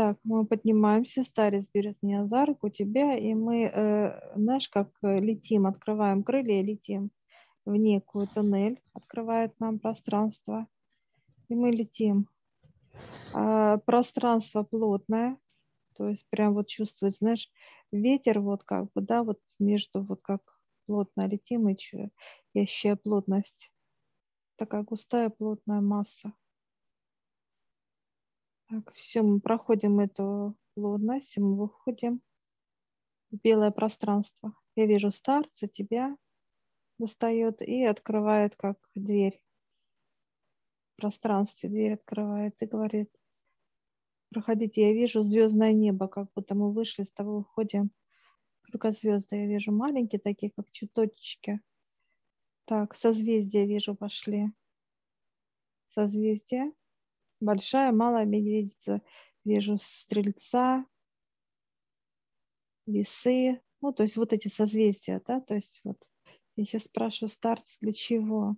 Так, мы поднимаемся, старец берет меня за руку, тебя, и мы, э, знаешь, как э, летим, открываем крылья летим в некую туннель, открывает нам пространство, и мы летим. А, пространство плотное, то есть прям вот чувствовать, знаешь, ветер вот как бы, да, вот между вот как плотно летим и, и плотность. Такая густая плотная масса. Так, все, мы проходим эту плотность, мы выходим в белое пространство. Я вижу старца, тебя достает и открывает как дверь в пространстве. Дверь открывает и говорит, проходите, я вижу звездное небо, как будто мы вышли с того выходим. Только звезды я вижу маленькие, такие как чуточки. Так, созвездия вижу, пошли. Созвездия большая, малая медведица. Вижу стрельца, весы. Ну, то есть вот эти созвездия, да, то есть вот я сейчас спрашиваю старца, для чего?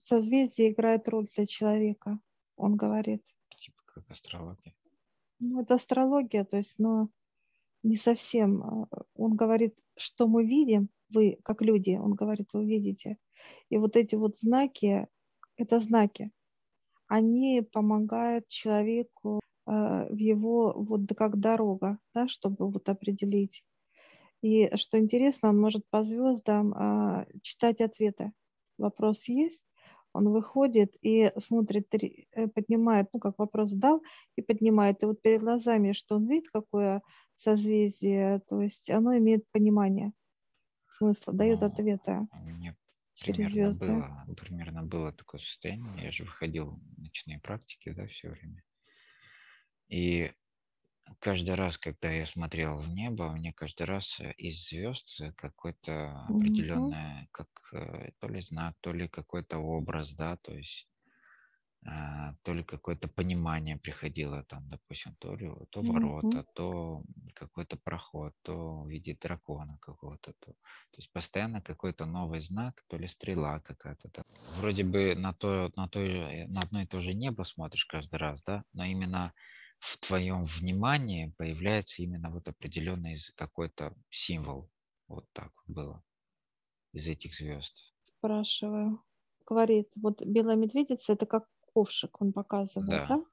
Созвездие играет роль для человека, он говорит. Типа как астрология. Ну, это астрология, то есть, но не совсем. А, он говорит, что мы видим, вы, как люди, он говорит, вы видите. И вот эти вот знаки, это знаки они помогают человеку э, в его вот как дорога, да, чтобы вот определить. И что интересно, он может по звездам э, читать ответы. Вопрос есть, он выходит и смотрит, э, поднимает, ну, как вопрос дал, и поднимает. И вот перед глазами, что он видит, какое созвездие, то есть оно имеет понимание смысла, дает ответы. Мне через звезды. Было, примерно было такое состояние. Я же выходил в ночные практики, да, все время. И каждый раз, когда я смотрел в небо, мне каждый раз э, из звезд какой-то определенный, mm-hmm. как э, то ли знак, то ли какой-то образ, да, то есть то ли какое-то понимание приходило там, допустим, то ли то ворота, mm-hmm. то какой-то проход, то в виде дракона какого-то, то, то есть постоянно какой-то новый знак, то ли стрела какая-то. Да. Вроде бы на то, на то, на одно и то же небо смотришь каждый раз, да, но именно в твоем внимании появляется именно вот определенный какой-то символ, вот так было из этих звезд. Спрашиваю. Говорит, вот белая медведица это как ковшик он показывает, да? да?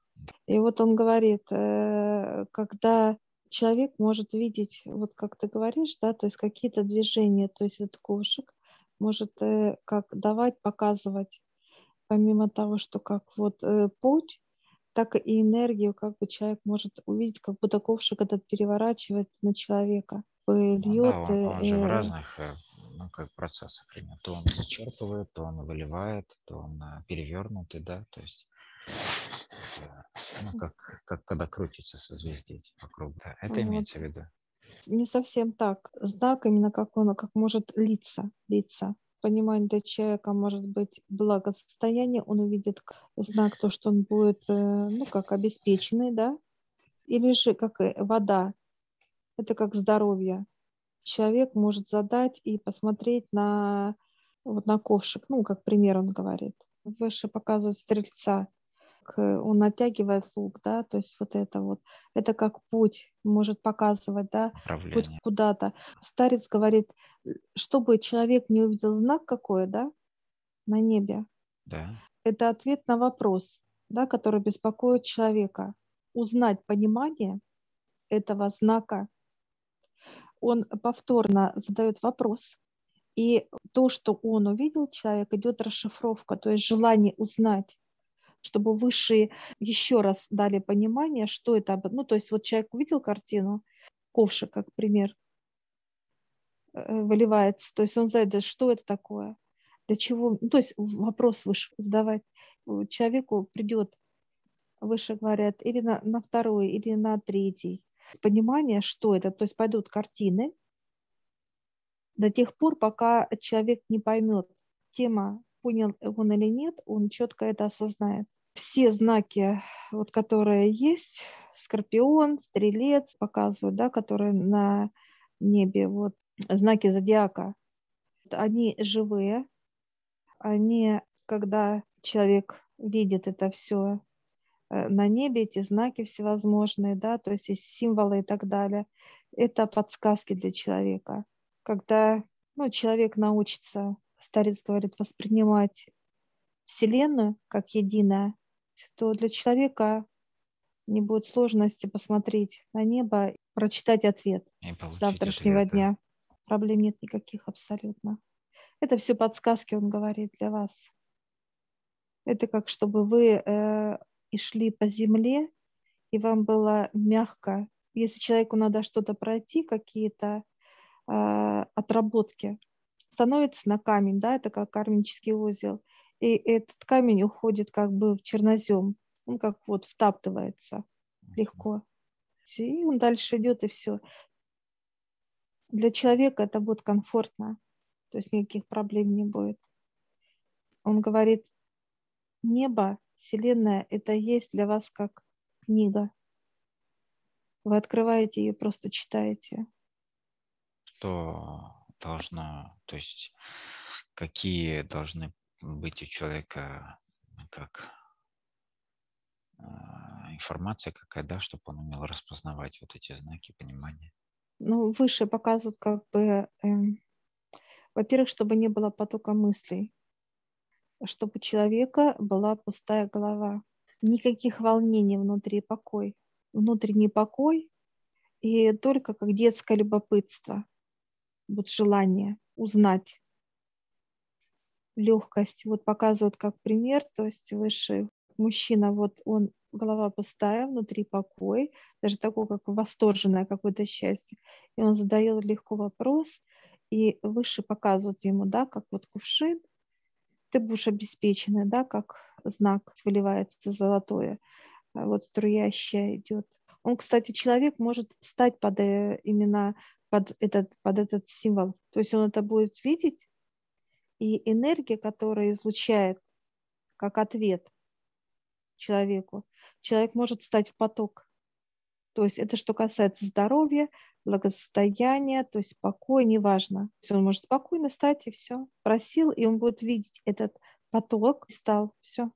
И вот он говорит, э, когда человек может видеть, вот как ты говоришь, да, то есть какие-то движения, то есть этот ковшик может э, как давать, показывать, помимо того, что как вот э, путь, так и энергию, как бы человек может увидеть, как будто ковшик этот переворачивает на человека, льет. Ну, да, он, он же в разных ну, как процессах пример. То он зачерпывает, то он выливает, то он перевернутый, да, то есть ну, как, как когда крутится созвездие по кругу. Да, это вот. имеется в виду? Не совсем так. Знак именно как он, как может литься, литься. Понимание для человека может быть благосостояние, он увидит знак то, что он будет, э, ну, как обеспеченный, да, или же как вода, это как здоровье, человек может задать и посмотреть на, вот на ковшик, ну, как пример он говорит. Выше показывает стрельца, он натягивает лук, да, то есть вот это вот, это как путь может показывать, да, путь куда-то. Старец говорит, чтобы человек не увидел знак какой, да, на небе, да. это ответ на вопрос, да, который беспокоит человека. Узнать понимание этого знака он повторно задает вопрос, и то, что он увидел, человек, идет расшифровка, то есть желание узнать, чтобы высшие еще раз дали понимание, что это. Ну, то есть вот человек увидел картину, ковшик, как пример, э, выливается, то есть он задает, что это такое, для чего, ну, то есть вопрос выше задавать. Человеку придет, выше говорят, или на, на второй, или на третий, понимание, что это, то есть пойдут картины до тех пор, пока человек не поймет, тема, понял он или нет, он четко это осознает. Все знаки, вот, которые есть, скорпион, стрелец показывают, да, которые на небе, вот, знаки зодиака, они живые, они, когда человек видит это все, на небе, эти знаки всевозможные, да, то есть есть символы и так далее. Это подсказки для человека. Когда ну, человек научится, старец говорит, воспринимать Вселенную как единое, то для человека не будет сложности посмотреть на небо, прочитать ответ завтрашнего ответ, дня. Да. Проблем нет никаких абсолютно. Это все подсказки, он говорит, для вас. Это как чтобы вы э, и шли по земле, и вам было мягко. Если человеку надо что-то пройти, какие-то э, отработки, становится на камень, да, это как кармический узел, и этот камень уходит как бы в чернозем, он как вот втаптывается легко. И он дальше идет, и все. Для человека это будет комфортно, то есть никаких проблем не будет. Он говорит, небо, Вселенная, это есть для вас как книга. Вы открываете ее, просто читаете. Что должно, то есть какие должны быть у человека как а, информация какая, да, чтобы он умел распознавать вот эти знаки понимания. Ну, выше показывают как бы, э, во-первых, чтобы не было потока мыслей, чтобы у человека была пустая голова, никаких волнений внутри, покой, внутренний покой и только как детское любопытство, вот желание узнать, легкость. Вот показывают как пример, то есть выше мужчина, вот он голова пустая, внутри покой, даже такое, как восторженное какое-то счастье. И он задает легко вопрос, и выше показывают ему, да, как вот кувшин, ты будешь обеспеченный, да, как знак выливается золотое, а вот струящее идет. Он, кстати, человек может стать под э, именно под этот, под этот символ. То есть он это будет видеть, и энергия, которая излучает как ответ человеку, человек может стать в поток. То есть это что касается здоровья, благосостояния, то есть покой, неважно. Есть он может спокойно стать и все. Просил, и он будет видеть этот поток, и стал, все.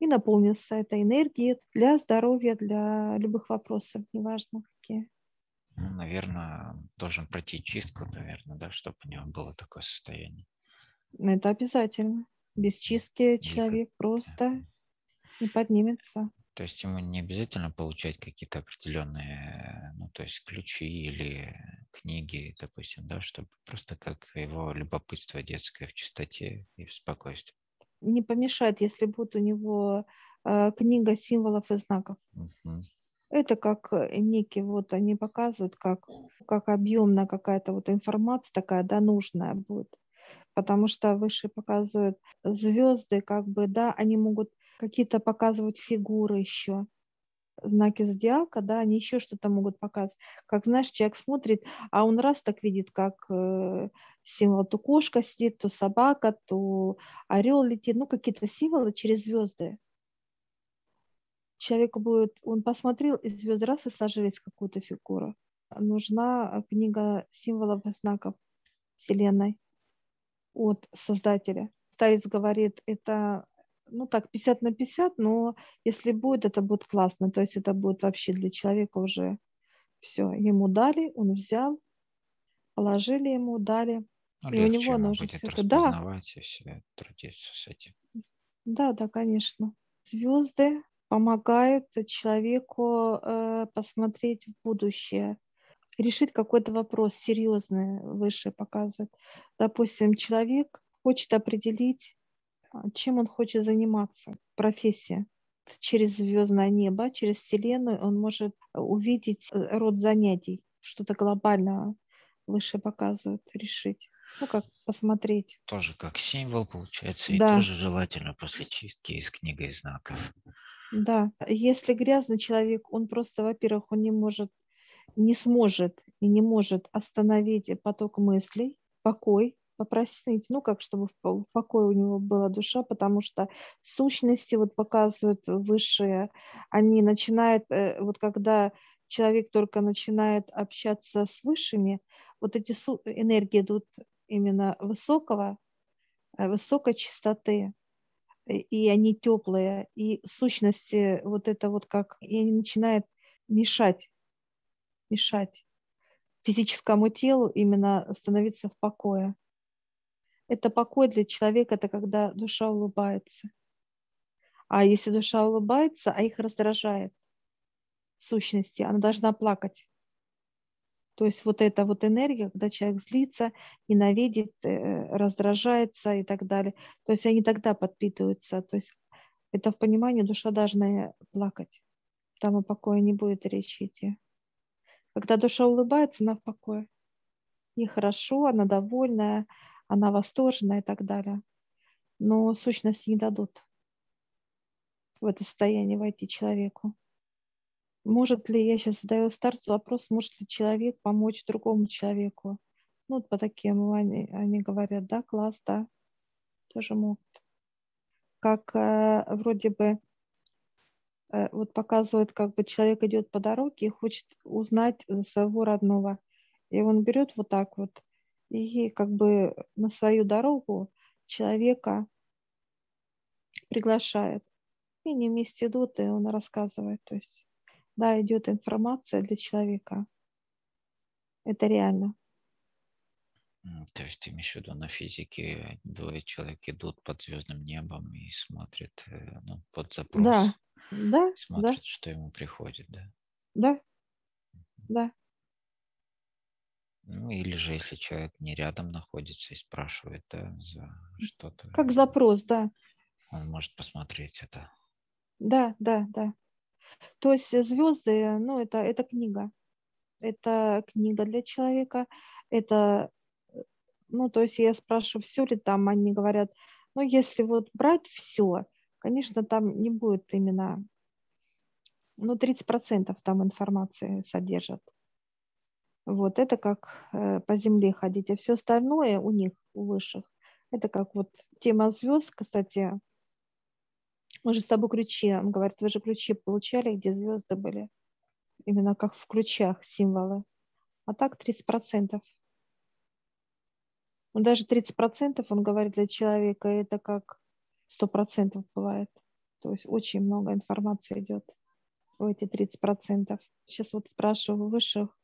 И наполнился этой энергией для здоровья, для любых вопросов, неважно какие. Ну, наверное, должен пройти чистку, наверное, да, чтобы у него было такое состояние. Это обязательно. Без чистки человек просто не поднимется. То есть ему не обязательно получать какие-то определенные, ну, то есть ключи или книги, допустим, да, чтобы просто как его любопытство детское в чистоте и в спокойствии. Не помешает, если будет у него э, книга символов и знаков. Угу. Это как э, некий, вот они показывают, как, как объемная какая-то вот информация такая, да, нужная будет. Потому что выше показывают звезды, как бы, да, они могут какие-то показывать фигуры еще, знаки зодиака, да, они еще что-то могут показывать. Как, знаешь, человек смотрит, а он раз так видит, как э, символ, то кошка сидит, то собака, то орел летит, ну, какие-то символы через звезды человеку будет, он посмотрел, и звезды раз и сложились какую-то фигуру. Нужна книга символов и знаков Вселенной от Создателя. Старец говорит, это ну так, 50 на 50, но если будет, это будет классно. То есть это будет вообще для человека уже все. Ему дали, он взял, положили ему, дали. Ну, и у него нужно все это. Да. и все, трудиться с этим. Да, да, конечно. Звезды помогают человеку э, посмотреть в будущее, решить какой-то вопрос серьезный, выше показывает. Допустим, человек хочет определить, чем он хочет заниматься, профессия. Через звездное небо, через Вселенную он может увидеть э, род занятий, что-то глобальное выше показывают, решить. Ну, как посмотреть. Тоже как символ получается, да. и тоже желательно после чистки из книги знаков. Да, если грязный человек, он просто, во-первых, он не может, не сможет и не может остановить поток мыслей, покой, попросить, ну, как чтобы в покое у него была душа, потому что сущности вот показывают высшие, они начинают, э, вот когда человек только начинает общаться с высшими, вот эти энергии идут именно высокого, э, высокой чистоты, и они теплые, и сущности вот это вот как, и они начинают мешать, мешать физическому телу именно становиться в покое. Это покой для человека, это когда душа улыбается. А если душа улыбается, а их раздражает сущности, она должна плакать. То есть вот эта вот энергия, когда человек злится, ненавидит, э, раздражается и так далее. То есть они тогда подпитываются. То есть это в понимании душа должна плакать. Там о покое не будет речи идти. Когда душа улыбается, она в покое. Ей хорошо, она довольная, она восторжена и так далее. Но сущности не дадут в это состояние войти человеку. Может ли, я сейчас задаю старцу вопрос, может ли человек помочь другому человеку? Ну, вот по таким они, они говорят, да, класс, да, тоже могут. Как э, вроде бы э, вот показывает, как бы человек идет по дороге и хочет узнать своего родного. И он берет вот так вот и как бы на свою дорогу человека приглашает. И они вместе идут, и он рассказывает. То есть да, идет информация для человека. Это реально. То есть ты имеешь в виду на физике двое человек идут под звездным небом и смотрят э, ну, под запрос. Да, да, смотрят, да. что ему приходит, да? Да, да. Ну или же если человек не рядом находится и спрашивает, да, за что-то. Как запрос, да. Он может посмотреть это. Да, да, да. То есть звезды, ну, это, это книга. Это книга для человека. Это, ну, то есть я спрашиваю, все ли там, они говорят, ну, если вот брать все, конечно, там не будет именно, ну, 30% там информации содержат. Вот это как э, по земле ходить, а все остальное у них, у высших, это как вот тема звезд, кстати, мы же с тобой ключи, он говорит, вы же ключи получали, где звезды были. Именно как в ключах символы. А так 30%. Ну, даже 30% он говорит для человека, это как 100% бывает. То есть очень много информации идет в эти 30%. Сейчас вот спрашиваю высших,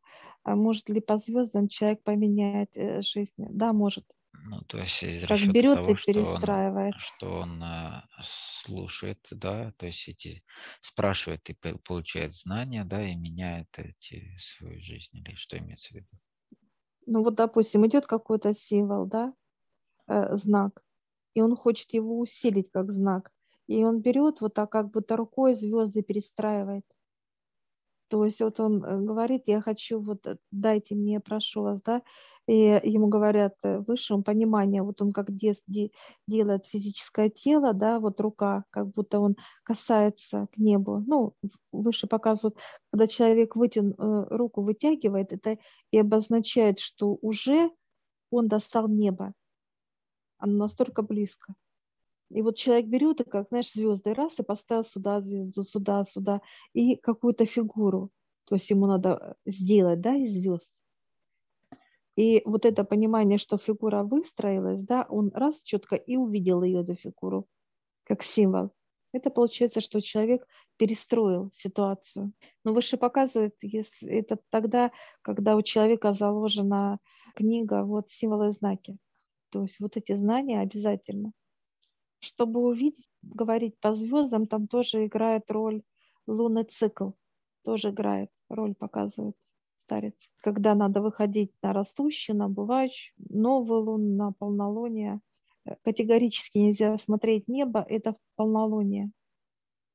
может ли по звездам человек поменять э, жизнь? Да, может. Ну, то есть из Как берет того, и что он, перестраивает. что он э, слушает, да, то есть эти спрашивает и получает знания, да, и меняет эти свою жизнь, или что имеется в виду? Ну вот, допустим, идет какой-то символ, да, э, знак, и он хочет его усилить как знак. И он берет вот так, как будто рукой звезды перестраивает. То есть вот он э, говорит, я хочу, вот э, дайте мне, прошу вас, да, и ему говорят э, высшем понимание, вот он как де, де, делает физическое тело, да, вот рука, как будто он касается к небу. Ну, выше показывают, когда человек вытян, руку вытягивает, это и обозначает, что уже он достал небо. Оно настолько близко. И вот человек берет и как, знаешь, звезды раз и поставил сюда звезду, сюда, сюда, и какую-то фигуру. То есть ему надо сделать, да, из звезд. И вот это понимание, что фигура выстроилась, да, он раз четко и увидел ее, эту фигуру, как символ. Это получается, что человек перестроил ситуацию. Но выше показывает, если это тогда, когда у человека заложена книга, вот символы и знаки. То есть вот эти знания обязательно чтобы увидеть, говорить по звездам, там тоже играет роль лунный цикл, тоже играет роль, показывает старец. Когда надо выходить на растущую, на бывающую, новую луну, на полнолуние. Э, категорически нельзя смотреть небо, это полнолуние,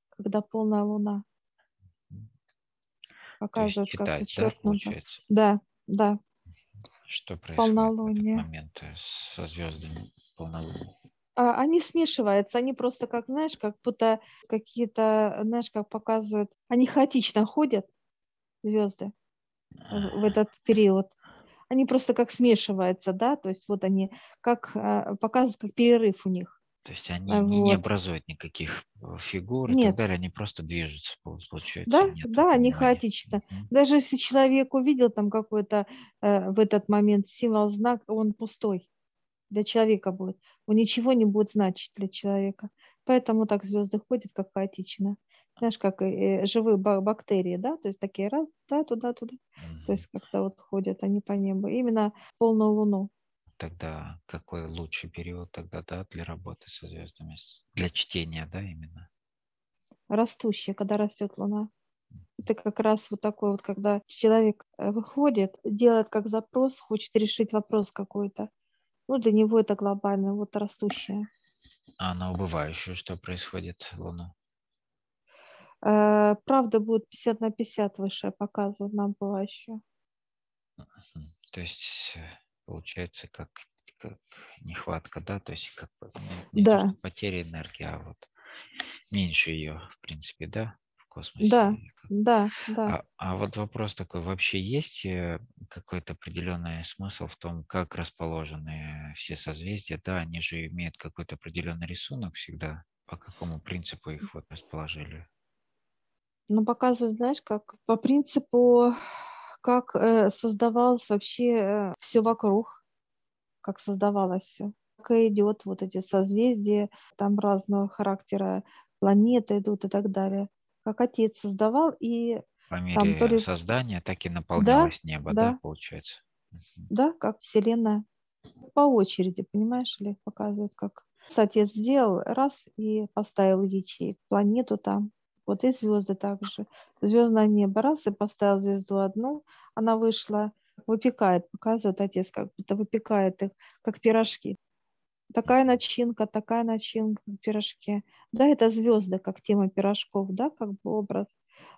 когда полная луна. Показывает, как зачеркнуто. Да, да, да. Что происходит полнолуние. в этот момент со звездами полнолуния? А, они смешиваются, они просто, как знаешь, как будто какие-то, знаешь, как показывают, они хаотично ходят, звезды, в этот период. Они просто как смешиваются, да, то есть вот они как а, показывают, как перерыв у них. То есть они вот. не образуют никаких э, фигур и так далее, они просто движутся, получается. Да, да, они хаотично. Mm-hmm. Даже если человек увидел там какой-то э, в этот момент символ, знак, он пустой для человека будет. Он ничего не будет значить для человека. Поэтому так звезды ходят, как хаотично. Знаешь, как и живые бактерии, да, то есть такие раз, да, туда, туда. То есть как-то вот ходят они по небу. Именно полную луну. Тогда какой лучший период тогда, да, для работы со звездами? Для чтения, да, именно? Растущая, когда растет луна. Это как раз вот такой вот, когда человек э, выходит, делает как запрос, хочет решить вопрос какой-то. Ну, для него это глобально, вот растущее. А на убывающую что происходит Луну? Э, правда будет 50 на 50 выше показывать на убывающую. То есть э, получается как, как нехватка, да? То есть как не да. потеря энергии, а вот меньше ее, в принципе, да? Космосе. Да, да, да. А, а вот вопрос такой, вообще есть э, какой-то определенный смысл в том, как расположены все созвездия? Да, они же имеют какой-то определенный рисунок всегда. По какому принципу их вот расположили? Ну, показывают, знаешь, как по принципу, как э, создавалось вообще э, все вокруг, как создавалось все. Как идет вот эти созвездия, там разного характера планеты идут и так далее как отец создавал, и по мере там то ли... создания так и наполнялось да, небо, да, да, получается? Да, как Вселенная. По очереди, понимаешь, ли, показывают, как отец сделал раз и поставил ячейку, планету там. Вот и звезды также. Звездное небо раз и поставил звезду одну, она вышла, выпекает, показывает отец, как будто выпекает их, как пирожки такая начинка, такая начинка в пирожке. Да, это звезды, как тема пирожков, да, как бы образ.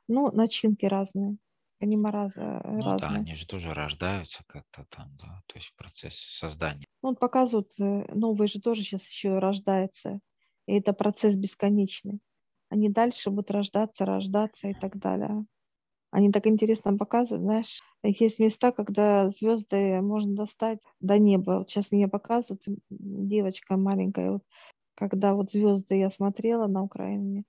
Ну, начинки разные. Они раз, э, ну, разные. да, они же тоже рождаются как-то там, да, то есть процесс создания. Ну, он показывает, э, новые же тоже сейчас еще рождаются. И это процесс бесконечный. Они дальше будут рождаться, рождаться и так далее. Они так интересно показывают, знаешь, есть места, когда звезды можно достать до неба. Вот сейчас мне показывают девочка маленькая, вот, когда вот звезды я смотрела на Украине,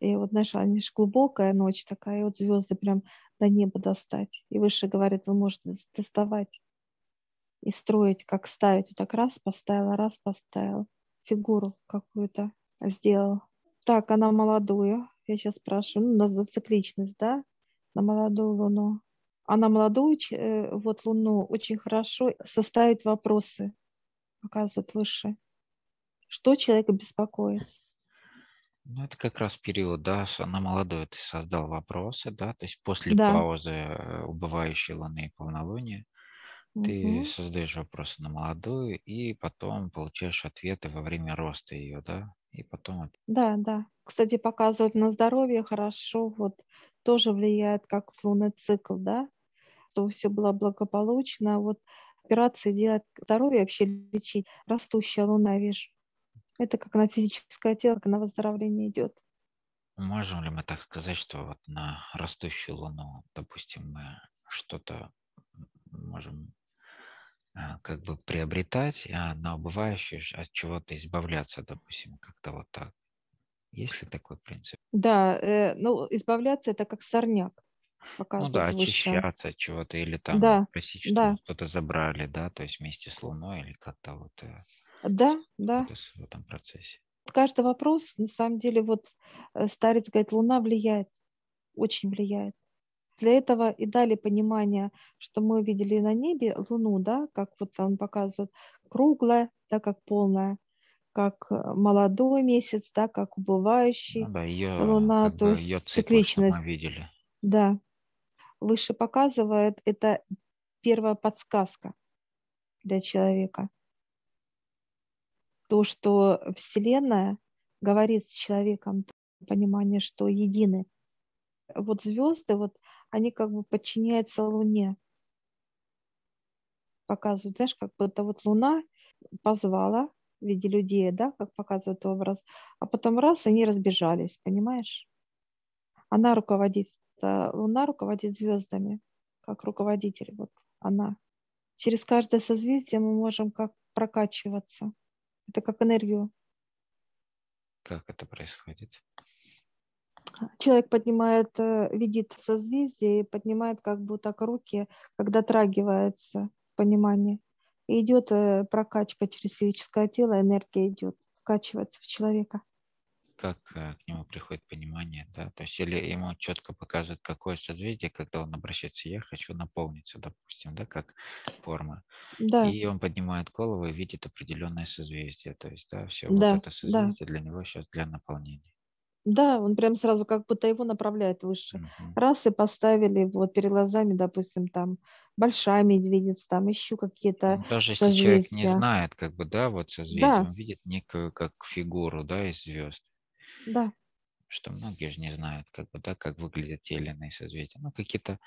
и вот, знаешь, они же глубокая ночь такая, и вот звезды прям до неба достать. И выше говорит, вы можете доставать и строить, как ставить. Вот так раз поставила, раз поставила. Фигуру какую-то сделала. Так, она молодую. Я сейчас спрашиваю, ну, на зацикличность, да? на молодую луну. А молодую э, вот луну очень хорошо составить вопросы, показывают выше. Что человека беспокоит? Ну, это как раз период, да, на молодой ты создал вопросы, да, то есть после да. паузы э, убывающей луны и полнолуния ты угу. создаешь вопросы на молодую и потом получаешь ответы во время роста ее, да, и потом... Да, да. Кстати, показывают на здоровье хорошо, вот тоже влияет как лунный цикл, да, чтобы все было благополучно. Вот операции делать здоровье, вообще лечить. Растущая луна, видишь. Это как на физическое тело, как на выздоровление идет. Можем ли мы так сказать, что вот на растущую луну, допустим, мы что-то можем а, как бы приобретать, а на убывающую от чего-то избавляться, допустим, как-то вот так. Есть ли такой принцип? Да, э, ну, избавляться это как сорняк. Ну да, очищаться от чего-то или там да, просить, чтобы да. что-то забрали, да, то есть вместе с Луной или как-то вот. Э, да, да. В этом процессе. Каждый вопрос, на самом деле, вот э, старец говорит, Луна влияет, очень влияет. Для этого и дали понимание, что мы видели на небе Луну, да, как вот он показывает, круглая, да, как полная как э, молодой месяц, да, как убывающий ну, да, ее, луна, то есть ее цикличность. Мы видели. Да. Выше показывает, это первая подсказка для человека. То, что Вселенная говорит с человеком, понимание, что едины. Вот звезды, вот они как бы подчиняются Луне. Показывают, знаешь, как будто вот Луна позвала в виде людей, да, как показывает образ, а потом раз, они разбежались, понимаешь? Она руководит, Луна руководит звездами, как руководитель, вот она. Через каждое созвездие мы можем как прокачиваться. Это как энергию. Как это происходит? Человек поднимает, э, видит созвездие и поднимает как бы так руки, когда дотрагивается понимание И идет э, прокачка через физическое тело, энергия идет, вкачивается в человека как э, к нему приходит понимание, да, то есть или ему четко показывают, какое созвездие, когда он обращается, я хочу наполниться, допустим, да, как форма. Да, И он поднимает голову и видит определенное созвездие, то есть, да, все, да, вот это да. созвездие для него сейчас для наполнения. Да, он прям сразу как будто его направляет выше. Мгм. Раз и поставили вот перед глазами, допустим, там большая медведица, там еще какие-то Ну, даже если человек не созвездия. знает, как бы, да, вот созвездие, Да, он видит некую как фигуру, да, из звезд, да. что многие же не знают, как бы, да, как выглядят те или иные созвездия. Ну, какие-то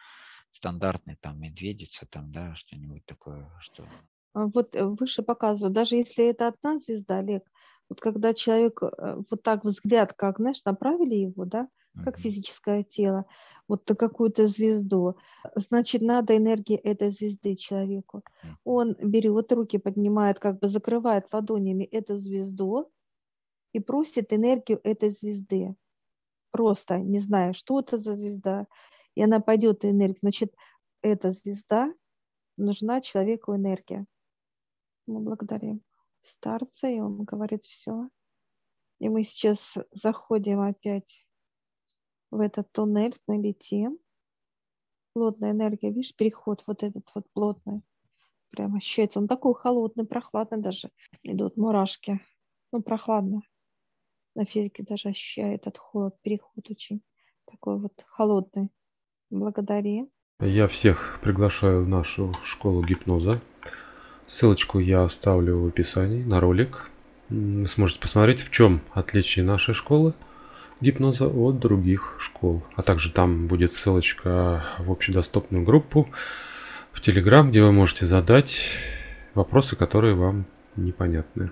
стандартные там медведица, там, да, что-нибудь такое, что А Вот э, выше показывают, даже если это одна звезда, Олег, вот когда человек э, вот так взгляд, как, знаешь, направили его, да, как физическое тело, вот на какую-то звезду, значит, надо энергия этой звезды человеку. Он берет руки, поднимает, как бы закрывает ладонями эту звезду и просит энергию этой звезды. Просто не зная, что это за звезда, и она пойдет энергия. Значит, эта звезда нужна человеку энергия. Мы благодарим старца, и он говорит все. И мы сейчас заходим опять в этот туннель, мы летим. Плотная энергия, видишь, переход вот этот вот плотный. Прям ощущается. Он такой холодный, прохладный даже. Идут мурашки. Ну, прохладно. На физике даже ощущаю этот холод, переход очень такой вот холодный. Благодари. Я всех приглашаю в нашу школу гипноза. Ссылочку я оставлю в описании на ролик. М, Сможете посмотреть, в чем отличие нашей школы гипноза от других школ. А также там будет ссылочка в общедоступную группу в Телеграм, где вы можете задать вопросы, которые вам непонятны.